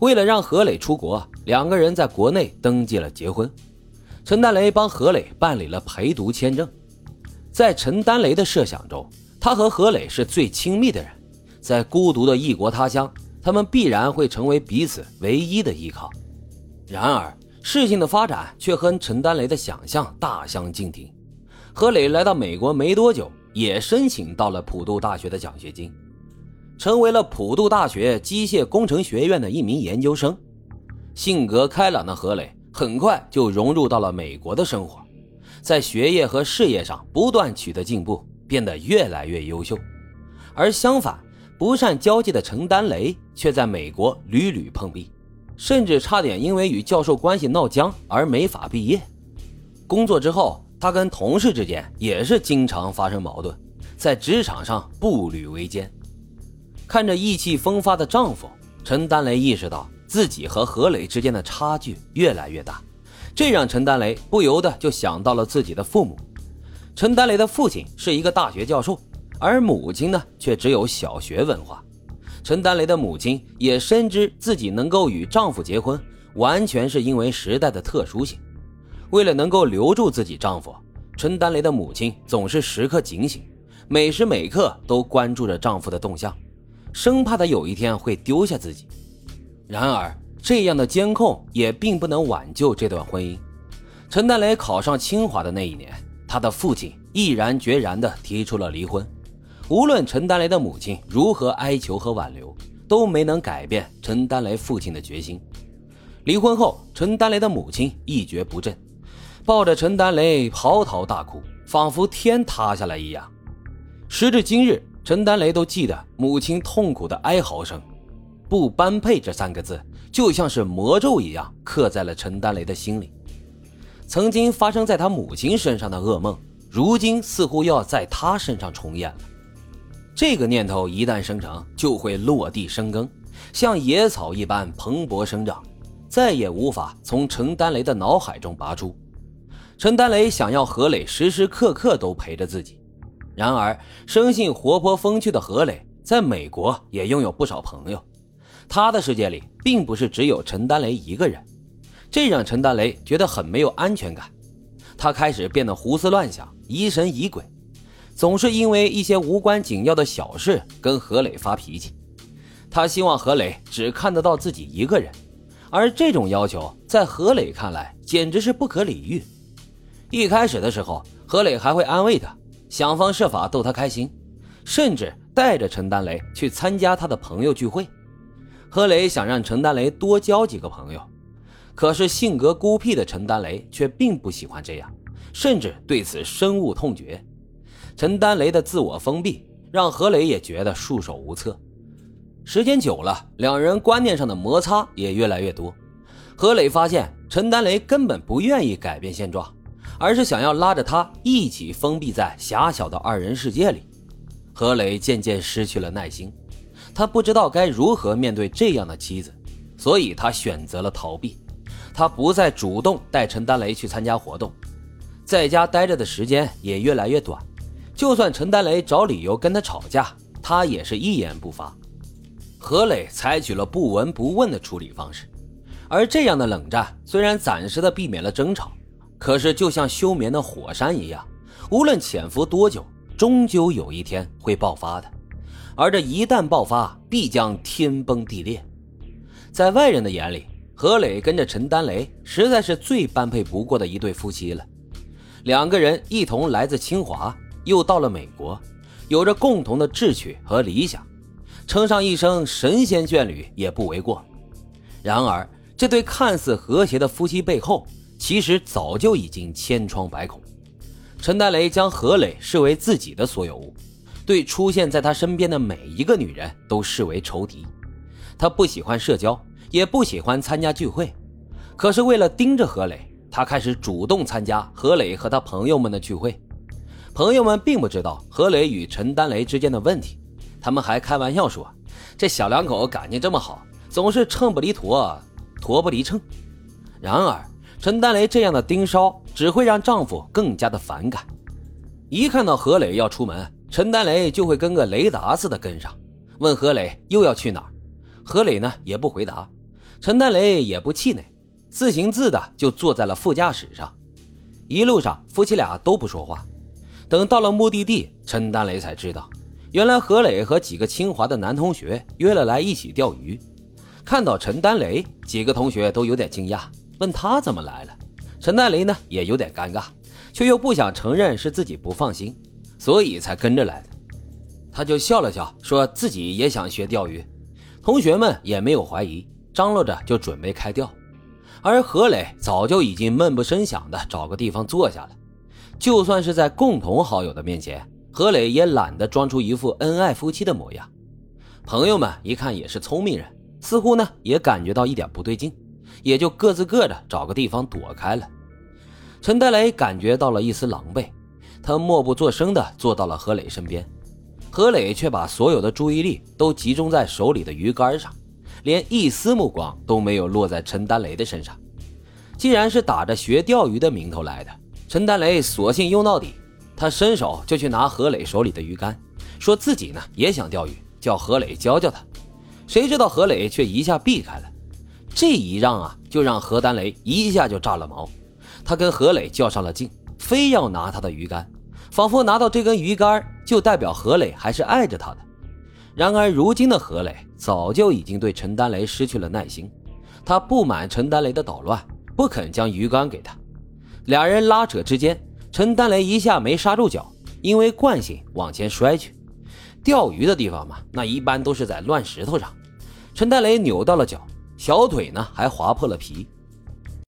为了让何磊出国，两个人在国内登记了结婚。陈丹雷帮何磊办理了陪读签证。在陈丹雷的设想中，他和何磊是最亲密的人，在孤独的异国他乡，他们必然会成为彼此唯一的依靠。然而，事情的发展却和陈丹雷的想象大相径庭。何磊来到美国没多久，也申请到了普渡大学的奖学金，成为了普渡大学机械工程学院的一名研究生。性格开朗的何磊很快就融入到了美国的生活。在学业和事业上不断取得进步，变得越来越优秀。而相反，不善交际的陈丹雷却在美国屡屡碰壁，甚至差点因为与教授关系闹僵而没法毕业。工作之后，他跟同事之间也是经常发生矛盾，在职场上步履维艰。看着意气风发的丈夫，陈丹雷意识到自己和何磊之间的差距越来越大。这让陈丹雷不由得就想到了自己的父母。陈丹雷的父亲是一个大学教授，而母亲呢却只有小学文化。陈丹雷的母亲也深知自己能够与丈夫结婚，完全是因为时代的特殊性。为了能够留住自己丈夫，陈丹雷的母亲总是时刻警醒，每时每刻都关注着丈夫的动向，生怕他有一天会丢下自己。然而，这样的监控也并不能挽救这段婚姻。陈丹雷考上清华的那一年，他的父亲毅然决然地提出了离婚。无论陈丹雷的母亲如何哀求和挽留，都没能改变陈丹雷父亲的决心。离婚后，陈丹雷的母亲一蹶不振，抱着陈丹雷嚎啕大哭，仿佛天塌下来一样。时至今日，陈丹雷都记得母亲痛苦的哀嚎声。不般配这三个字，就像是魔咒一样刻在了陈丹雷的心里。曾经发生在他母亲身上的噩梦，如今似乎要在他身上重演了。这个念头一旦生成，就会落地生根，像野草一般蓬勃生长，再也无法从陈丹雷的脑海中拔出。陈丹雷想要何磊时时刻刻都陪着自己，然而生性活泼风趣的何磊在美国也拥有不少朋友。他的世界里并不是只有陈丹雷一个人，这让陈丹雷觉得很没有安全感。他开始变得胡思乱想、疑神疑鬼，总是因为一些无关紧要的小事跟何磊发脾气。他希望何磊只看得到自己一个人，而这种要求在何磊看来简直是不可理喻。一开始的时候，何磊还会安慰他，想方设法逗他开心，甚至带着陈丹雷去参加他的朋友聚会。何磊想让陈丹雷多交几个朋友，可是性格孤僻的陈丹雷却并不喜欢这样，甚至对此深恶痛绝。陈丹雷的自我封闭让何磊也觉得束手无策。时间久了，两人观念上的摩擦也越来越多。何磊发现陈丹雷根本不愿意改变现状，而是想要拉着他一起封闭在狭小的二人世界里。何磊渐渐失去了耐心。他不知道该如何面对这样的妻子，所以他选择了逃避。他不再主动带陈丹雷去参加活动，在家待着的时间也越来越短。就算陈丹雷找理由跟他吵架，他也是一言不发。何磊采取了不闻不问的处理方式，而这样的冷战虽然暂时的避免了争吵，可是就像休眠的火山一样，无论潜伏多久，终究有一天会爆发的。而这一旦爆发，必将天崩地裂。在外人的眼里，何磊跟着陈丹雷实在是最般配不过的一对夫妻了。两个人一同来自清华，又到了美国，有着共同的志趣和理想，称上一声神仙眷侣也不为过。然而，这对看似和谐的夫妻背后，其实早就已经千疮百孔。陈丹雷将何磊视为自己的所有物。对出现在他身边的每一个女人都视为仇敌，他不喜欢社交，也不喜欢参加聚会。可是为了盯着何磊，他开始主动参加何磊和他朋友们的聚会。朋友们并不知道何磊与陈丹雷之间的问题，他们还开玩笑说：“这小两口感情这么好，总是秤不离砣，砣不离秤。”然而，陈丹雷这样的盯梢只会让丈夫更加的反感。一看到何磊要出门，陈丹雷就会跟个雷达似的跟上，问何磊又要去哪儿。何磊呢也不回答，陈丹雷也不气馁，自行自的就坐在了副驾驶上。一路上，夫妻俩都不说话。等到了目的地，陈丹雷才知道，原来何磊和几个清华的男同学约了来一起钓鱼。看到陈丹雷，几个同学都有点惊讶，问他怎么来了。陈丹雷呢，也有点尴尬，却又不想承认是自己不放心，所以才跟着来的。他就笑了笑，说自己也想学钓鱼。同学们也没有怀疑，张罗着就准备开钓。而何磊早就已经闷不声响的找个地方坐下了。就算是在共同好友的面前，何磊也懒得装出一副恩爱夫妻的模样。朋友们一看也是聪明人，似乎呢也感觉到一点不对劲，也就各自各的找个地方躲开了。陈德雷感觉到了一丝狼狈，他默不作声的坐到了何磊身边，何磊却把所有的注意力都集中在手里的鱼竿上，连一丝目光都没有落在陈丹雷的身上。既然是打着学钓鱼的名头来的。陈丹雷索性用到底，他伸手就去拿何磊手里的鱼竿，说自己呢也想钓鱼，叫何磊教教他。谁知道何磊却一下避开了，这一让啊，就让何丹雷一下就炸了毛。他跟何磊较上了劲，非要拿他的鱼竿，仿佛拿到这根鱼竿就代表何磊还是爱着他的。然而如今的何磊早就已经对陈丹雷失去了耐心，他不满陈丹雷的捣乱，不肯将鱼竿给他。俩人拉扯之间，陈丹雷一下没刹住脚，因为惯性往前摔去。钓鱼的地方嘛，那一般都是在乱石头上。陈丹雷扭到了脚，小腿呢还划破了皮，